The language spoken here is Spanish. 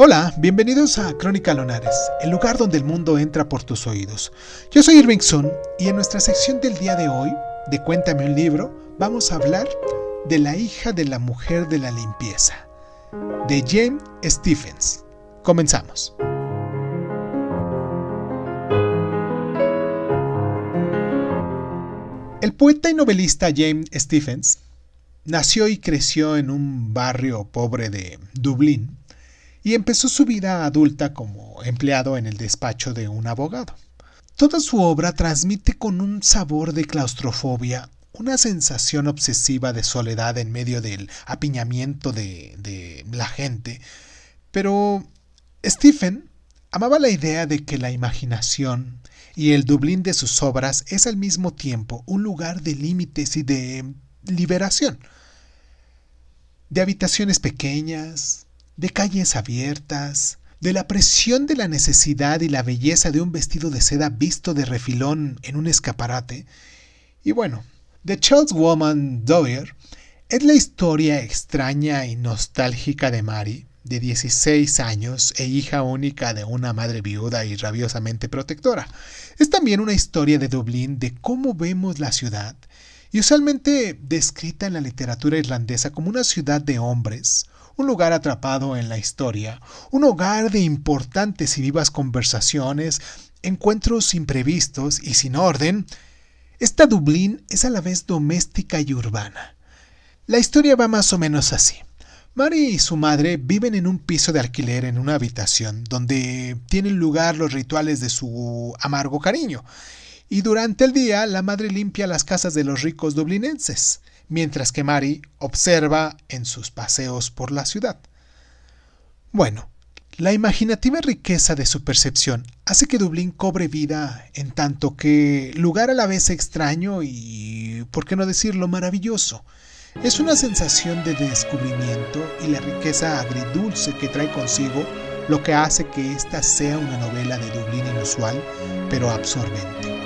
Hola, bienvenidos a Crónica Lonares, el lugar donde el mundo entra por tus oídos. Yo soy Irving Sun y en nuestra sección del día de hoy, de Cuéntame un libro, vamos a hablar de la hija de la mujer de la limpieza, de Jane Stephens. Comenzamos. El poeta y novelista James Stephens nació y creció en un barrio pobre de Dublín y empezó su vida adulta como empleado en el despacho de un abogado. Toda su obra transmite con un sabor de claustrofobia una sensación obsesiva de soledad en medio del apiñamiento de, de la gente, pero Stephen amaba la idea de que la imaginación y el Dublín de sus obras es al mismo tiempo un lugar de límites y de liberación, de habitaciones pequeñas, de calles abiertas, de la presión de la necesidad y la belleza de un vestido de seda visto de refilón en un escaparate. Y bueno, The Charles Woman Doyer es la historia extraña y nostálgica de Mary, de 16 años e hija única de una madre viuda y rabiosamente protectora. Es también una historia de Dublín de cómo vemos la ciudad, y usualmente descrita en la literatura irlandesa como una ciudad de hombres, un lugar atrapado en la historia, un hogar de importantes y vivas conversaciones, encuentros imprevistos y sin orden, esta Dublín es a la vez doméstica y urbana. La historia va más o menos así. Mary y su madre viven en un piso de alquiler en una habitación donde tienen lugar los rituales de su amargo cariño. Y durante el día la madre limpia las casas de los ricos dublinenses mientras que Mary observa en sus paseos por la ciudad. Bueno, la imaginativa riqueza de su percepción hace que Dublín cobre vida en tanto que lugar a la vez extraño y, por qué no decirlo, maravilloso. Es una sensación de descubrimiento y la riqueza agridulce que trae consigo lo que hace que esta sea una novela de Dublín inusual, pero absorbente.